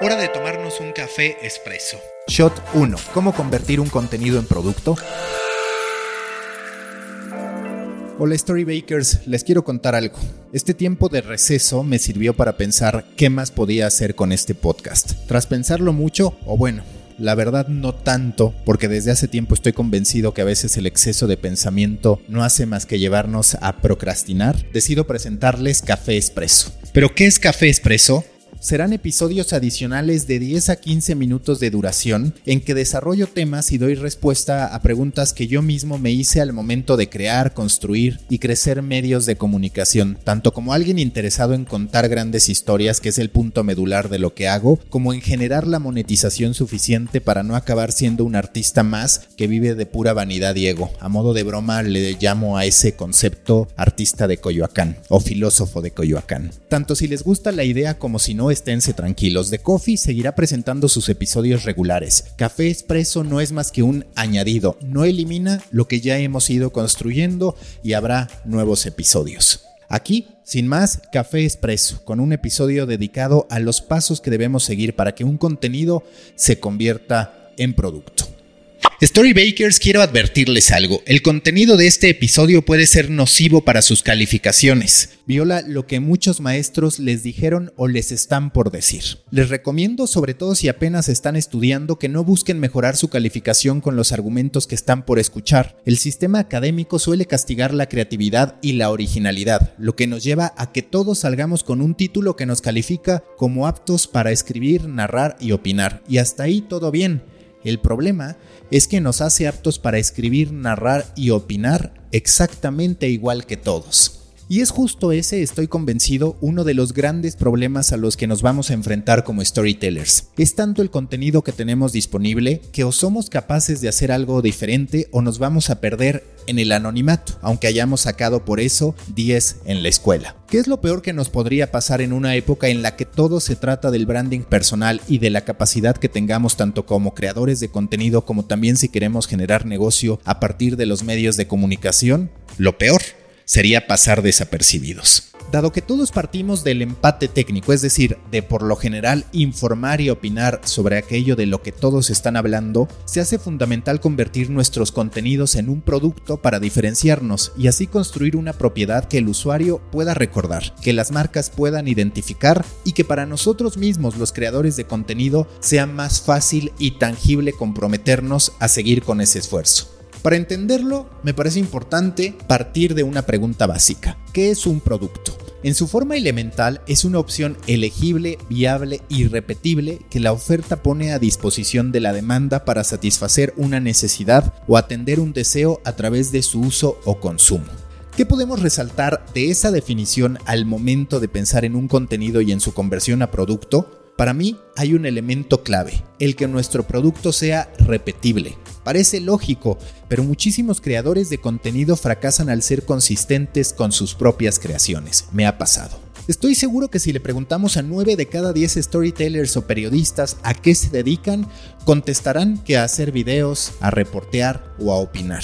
Hora de tomarnos un café espresso. Shot 1. ¿Cómo convertir un contenido en producto? Hola Storybakers, les quiero contar algo. Este tiempo de receso me sirvió para pensar qué más podía hacer con este podcast. Tras pensarlo mucho, o bueno, la verdad no tanto, porque desde hace tiempo estoy convencido que a veces el exceso de pensamiento no hace más que llevarnos a procrastinar, decido presentarles Café Espresso. ¿Pero qué es Café Espresso? Serán episodios adicionales de 10 a 15 minutos de duración en que desarrollo temas y doy respuesta a preguntas que yo mismo me hice al momento de crear, construir y crecer medios de comunicación, tanto como alguien interesado en contar grandes historias, que es el punto medular de lo que hago, como en generar la monetización suficiente para no acabar siendo un artista más que vive de pura vanidad y ego. A modo de broma le llamo a ese concepto artista de Coyoacán o filósofo de Coyoacán. Tanto si les gusta la idea como si no esténse tranquilos. The Coffee seguirá presentando sus episodios regulares. Café Expreso no es más que un añadido, no elimina lo que ya hemos ido construyendo y habrá nuevos episodios. Aquí, sin más, Café Expreso, con un episodio dedicado a los pasos que debemos seguir para que un contenido se convierta en producto. Storybakers, quiero advertirles algo. El contenido de este episodio puede ser nocivo para sus calificaciones. Viola lo que muchos maestros les dijeron o les están por decir. Les recomiendo, sobre todo si apenas están estudiando, que no busquen mejorar su calificación con los argumentos que están por escuchar. El sistema académico suele castigar la creatividad y la originalidad, lo que nos lleva a que todos salgamos con un título que nos califica como aptos para escribir, narrar y opinar. Y hasta ahí todo bien. El problema es que nos hace aptos para escribir, narrar y opinar exactamente igual que todos. Y es justo ese, estoy convencido, uno de los grandes problemas a los que nos vamos a enfrentar como storytellers. Es tanto el contenido que tenemos disponible que o somos capaces de hacer algo diferente o nos vamos a perder en el anonimato, aunque hayamos sacado por eso 10 en la escuela. ¿Qué es lo peor que nos podría pasar en una época en la que todo se trata del branding personal y de la capacidad que tengamos tanto como creadores de contenido como también si queremos generar negocio a partir de los medios de comunicación? Lo peor sería pasar desapercibidos. Dado que todos partimos del empate técnico, es decir, de por lo general informar y opinar sobre aquello de lo que todos están hablando, se hace fundamental convertir nuestros contenidos en un producto para diferenciarnos y así construir una propiedad que el usuario pueda recordar, que las marcas puedan identificar y que para nosotros mismos los creadores de contenido sea más fácil y tangible comprometernos a seguir con ese esfuerzo. Para entenderlo, me parece importante partir de una pregunta básica. ¿Qué es un producto? En su forma elemental es una opción elegible, viable y repetible que la oferta pone a disposición de la demanda para satisfacer una necesidad o atender un deseo a través de su uso o consumo. ¿Qué podemos resaltar de esa definición al momento de pensar en un contenido y en su conversión a producto? Para mí hay un elemento clave, el que nuestro producto sea repetible. Parece lógico, pero muchísimos creadores de contenido fracasan al ser consistentes con sus propias creaciones. Me ha pasado. Estoy seguro que si le preguntamos a 9 de cada 10 storytellers o periodistas a qué se dedican, contestarán que a hacer videos, a reportear o a opinar.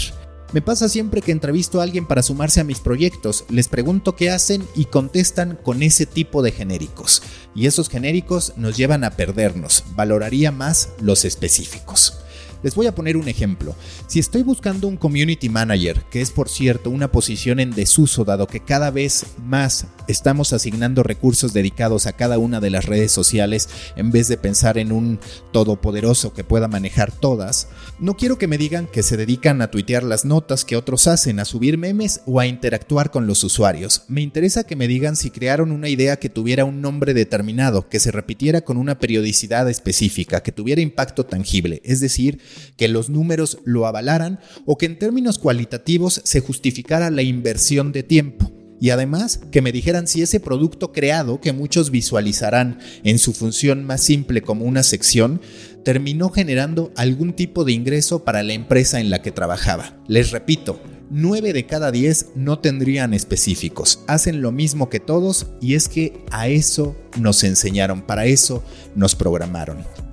Me pasa siempre que entrevisto a alguien para sumarse a mis proyectos, les pregunto qué hacen y contestan con ese tipo de genéricos. Y esos genéricos nos llevan a perdernos, valoraría más los específicos. Les voy a poner un ejemplo. Si estoy buscando un community manager, que es por cierto una posición en desuso dado que cada vez más estamos asignando recursos dedicados a cada una de las redes sociales en vez de pensar en un todopoderoso que pueda manejar todas, no quiero que me digan que se dedican a tuitear las notas que otros hacen, a subir memes o a interactuar con los usuarios. Me interesa que me digan si crearon una idea que tuviera un nombre determinado, que se repitiera con una periodicidad específica, que tuviera impacto tangible, es decir, que los números lo avalaran o que en términos cualitativos se justificara la inversión de tiempo. y además que me dijeran si ese producto creado, que muchos visualizarán en su función más simple como una sección, terminó generando algún tipo de ingreso para la empresa en la que trabajaba. Les repito, 9 de cada 10 no tendrían específicos. Hacen lo mismo que todos y es que a eso nos enseñaron, para eso nos programaron.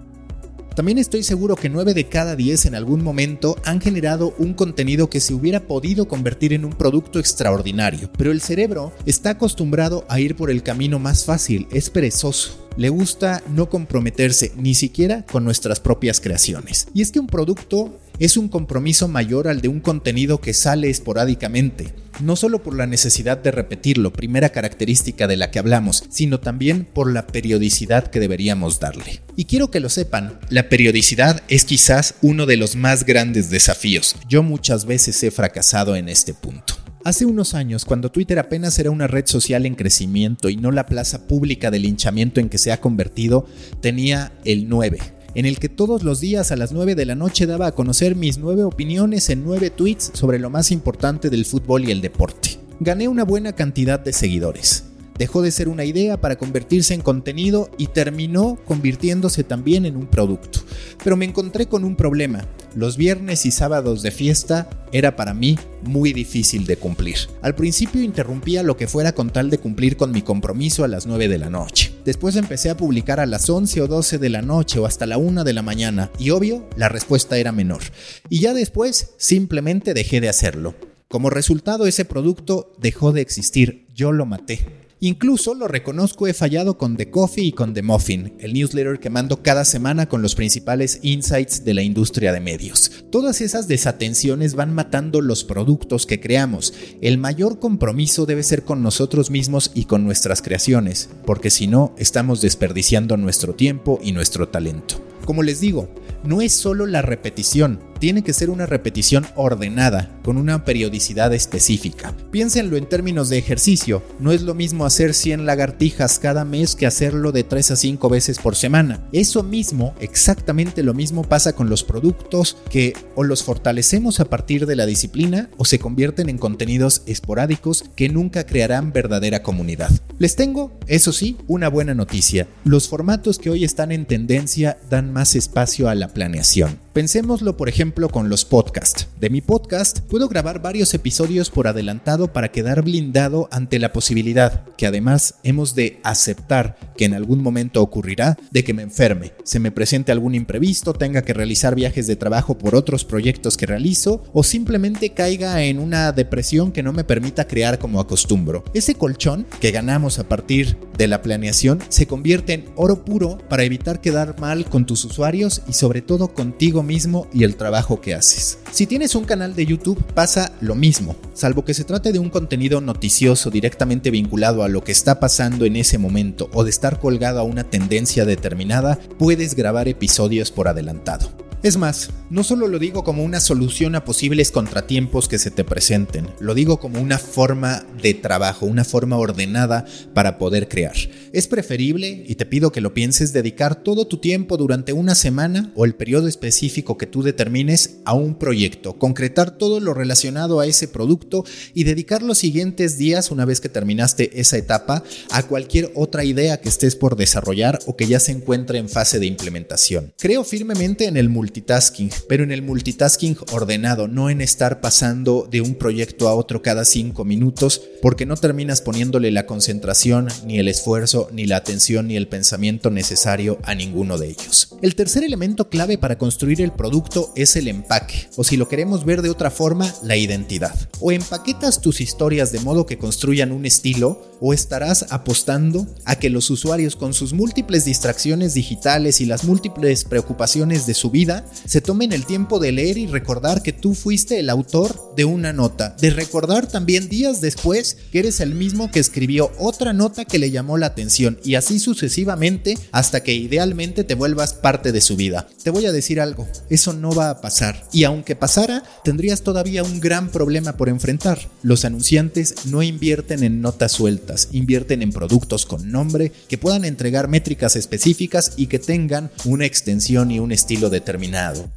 También estoy seguro que 9 de cada 10 en algún momento han generado un contenido que se hubiera podido convertir en un producto extraordinario, pero el cerebro está acostumbrado a ir por el camino más fácil, es perezoso. Le gusta no comprometerse ni siquiera con nuestras propias creaciones. Y es que un producto es un compromiso mayor al de un contenido que sale esporádicamente, no solo por la necesidad de repetirlo, primera característica de la que hablamos, sino también por la periodicidad que deberíamos darle. Y quiero que lo sepan, la periodicidad es quizás uno de los más grandes desafíos. Yo muchas veces he fracasado en este punto. Hace unos años, cuando Twitter apenas era una red social en crecimiento y no la plaza pública de linchamiento en que se ha convertido, tenía el 9, en el que todos los días a las 9 de la noche daba a conocer mis 9 opiniones en 9 tweets sobre lo más importante del fútbol y el deporte. Gané una buena cantidad de seguidores. Dejó de ser una idea para convertirse en contenido y terminó convirtiéndose también en un producto. Pero me encontré con un problema los viernes y sábados de fiesta era para mí muy difícil de cumplir. Al principio interrumpía lo que fuera con tal de cumplir con mi compromiso a las 9 de la noche. Después empecé a publicar a las 11 o 12 de la noche o hasta la 1 de la mañana y obvio la respuesta era menor. Y ya después simplemente dejé de hacerlo. Como resultado ese producto dejó de existir, yo lo maté. Incluso lo reconozco, he fallado con The Coffee y con The Muffin, el newsletter que mando cada semana con los principales insights de la industria de medios. Todas esas desatenciones van matando los productos que creamos. El mayor compromiso debe ser con nosotros mismos y con nuestras creaciones, porque si no, estamos desperdiciando nuestro tiempo y nuestro talento. Como les digo, no es solo la repetición, tiene que ser una repetición ordenada, con una periodicidad específica. Piénsenlo en términos de ejercicio, no es lo mismo hacer 100 lagartijas cada mes que hacerlo de 3 a 5 veces por semana. Eso mismo, exactamente lo mismo pasa con los productos que o los fortalecemos a partir de la disciplina o se convierten en contenidos esporádicos que nunca crearán verdadera comunidad. Les tengo, eso sí, una buena noticia. Los formatos que hoy están en tendencia dan más espacio a la planeación. Pensémoslo, por ejemplo, con los podcasts. De mi podcast puedo grabar varios episodios por adelantado para quedar blindado ante la posibilidad, que además hemos de aceptar que en algún momento ocurrirá, de que me enferme, se me presente algún imprevisto, tenga que realizar viajes de trabajo por otros proyectos que realizo o simplemente caiga en una depresión que no me permita crear como acostumbro. Ese colchón que ganamos a partir de la planeación se convierte en oro puro para evitar quedar mal con tus usuarios y sobre todo contigo mismo y el trabajo que haces. Si tienes un canal de YouTube pasa lo mismo, salvo que se trate de un contenido noticioso directamente vinculado a lo que está pasando en ese momento o de estar colgado a una tendencia determinada, puedes grabar episodios por adelantado. Es más, no solo lo digo como una solución a posibles contratiempos que se te presenten, lo digo como una forma de trabajo, una forma ordenada para poder crear. Es preferible, y te pido que lo pienses, dedicar todo tu tiempo durante una semana o el periodo específico que tú determines a un proyecto, concretar todo lo relacionado a ese producto y dedicar los siguientes días, una vez que terminaste esa etapa, a cualquier otra idea que estés por desarrollar o que ya se encuentre en fase de implementación. Creo firmemente en el multitasking, pero en el multitasking ordenado, no en estar pasando de un proyecto a otro cada cinco minutos, porque no terminas poniéndole la concentración, ni el esfuerzo, ni la atención, ni el pensamiento necesario a ninguno de ellos. El tercer elemento clave para construir el producto es el empaque, o si lo queremos ver de otra forma, la identidad. O empaquetas tus historias de modo que construyan un estilo, o estarás apostando a que los usuarios con sus múltiples distracciones digitales y las múltiples preocupaciones de su vida se tomen el tiempo de leer y recordar que tú fuiste el autor de una nota, de recordar también días después que eres el mismo que escribió otra nota que le llamó la atención y así sucesivamente hasta que idealmente te vuelvas parte de su vida. Te voy a decir algo, eso no va a pasar y aunque pasara, tendrías todavía un gran problema por enfrentar. Los anunciantes no invierten en notas sueltas, invierten en productos con nombre que puedan entregar métricas específicas y que tengan una extensión y un estilo determinado.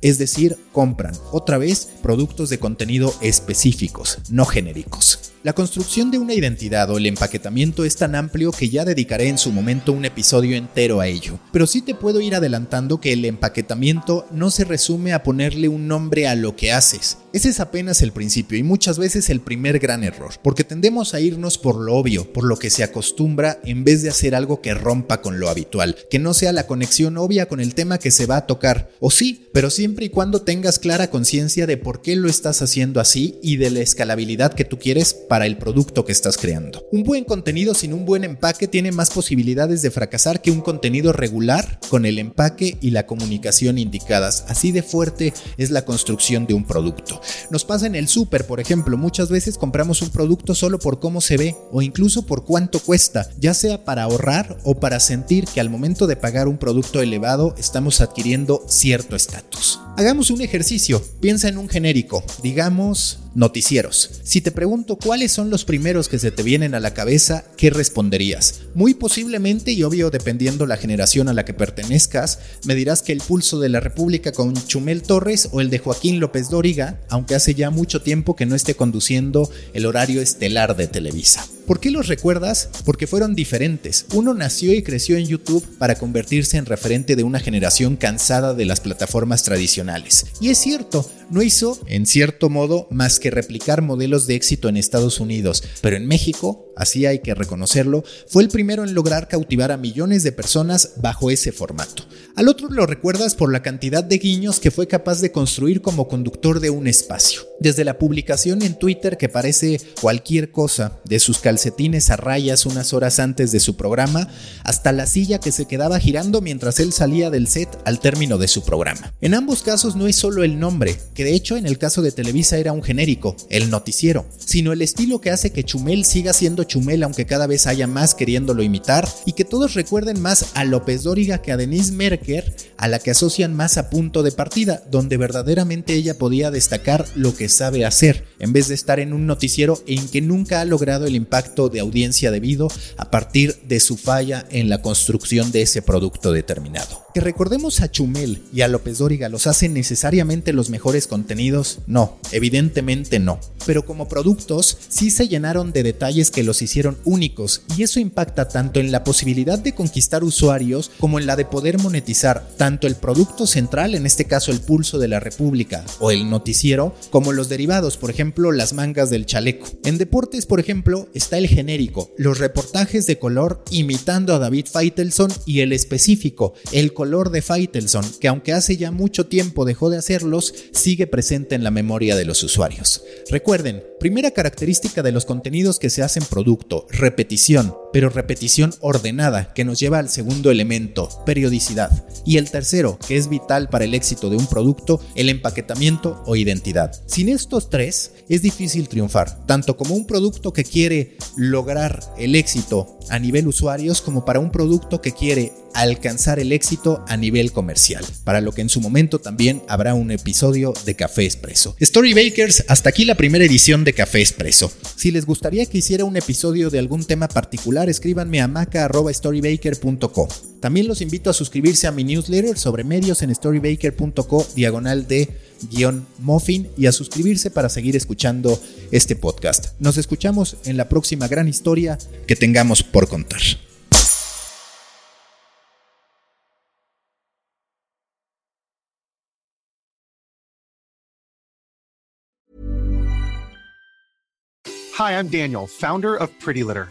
Es decir, compran otra vez productos de contenido específicos, no genéricos. La construcción de una identidad o el empaquetamiento es tan amplio que ya dedicaré en su momento un episodio entero a ello, pero sí te puedo ir adelantando que el empaquetamiento no se resume a ponerle un nombre a lo que haces. Ese es apenas el principio y muchas veces el primer gran error, porque tendemos a irnos por lo obvio, por lo que se acostumbra, en vez de hacer algo que rompa con lo habitual, que no sea la conexión obvia con el tema que se va a tocar, o sí, pero siempre y cuando tengas clara conciencia de por qué lo estás haciendo así y de la escalabilidad que tú quieres para el producto que estás creando. Un buen contenido sin un buen empaque tiene más posibilidades de fracasar que un contenido regular con el empaque y la comunicación indicadas. Así de fuerte es la construcción de un producto. Nos pasa en el súper, por ejemplo, muchas veces compramos un producto solo por cómo se ve o incluso por cuánto cuesta, ya sea para ahorrar o para sentir que al momento de pagar un producto elevado estamos adquiriendo cierto estatus. Hagamos un ejercicio, piensa en un genérico, digamos noticieros. Si te pregunto cuáles son los primeros que se te vienen a la cabeza, ¿qué responderías? Muy posiblemente, y obvio dependiendo la generación a la que pertenezcas, me dirás que el pulso de la República con Chumel Torres o el de Joaquín López Dóriga, aunque hace ya mucho tiempo que no esté conduciendo el horario estelar de Televisa. ¿Por qué los recuerdas? Porque fueron diferentes. Uno nació y creció en YouTube para convertirse en referente de una generación cansada de las plataformas tradicionales. Y es cierto, no hizo, en cierto modo, más que replicar modelos de éxito en Estados Unidos, pero en México, así hay que reconocerlo, fue el primero en lograr cautivar a millones de personas bajo ese formato. Al otro lo recuerdas por la cantidad de guiños que fue capaz de construir como conductor de un espacio. Desde la publicación en Twitter que parece cualquier cosa, de sus calcetines a rayas unas horas antes de su programa, hasta la silla que se quedaba girando mientras él salía del set al término de su programa. En ambos casos no es solo el nombre, que de hecho en el caso de Televisa era un genérico, el noticiero, sino el estilo que hace que Chumel siga siendo Chumel aunque cada vez haya más queriéndolo imitar y que todos recuerden más a López Dóriga que a Denise Merker, a la que asocian más a punto de partida, donde verdaderamente ella podía destacar lo que sabe hacer, en vez de estar en un noticiero en que nunca ha logrado el impacto de audiencia debido a partir de su falla en la construcción de ese producto determinado. Que recordemos a Chumel y a López Dóriga los hacen necesariamente los mejores contenidos, no, evidentemente no. Pero como productos sí se llenaron de detalles que los hicieron únicos y eso impacta tanto en la posibilidad de conquistar usuarios como en la de poder monetizar tanto el producto central, en este caso el pulso de la República o el noticiero, como los derivados, por ejemplo las mangas del chaleco. En deportes, por ejemplo, está el genérico, los reportajes de color imitando a David Feitelson y el específico, el color de Feitelson, que aunque hace ya mucho tiempo dejó de hacerlos, sigue presente en la memoria de los usuarios. Recuerden, primera característica de los contenidos que se hacen producto, repetición, pero repetición ordenada, que nos lleva al segundo elemento, periodicidad. Y el tercero, que es vital para el éxito de un producto, el empaquetamiento o identidad. Sin estos tres, es difícil triunfar, tanto como un producto que quiere lograr el éxito a nivel usuarios como para un producto que quiere alcanzar el éxito a nivel comercial, para lo que en su momento también habrá un episodio de Café Expreso. Storybakers, hasta aquí la primera edición de Café Expreso. Si les gustaría que hiciera un episodio de algún tema particular, escríbanme a maca.storybaker.co. También los invito a suscribirse a mi newsletter sobre medios en storybaker.co diagonal de guion muffin y a suscribirse para seguir escuchando este podcast. Nos escuchamos en la próxima gran historia que tengamos por contar. Hi, I'm Daniel, founder of Pretty Litter.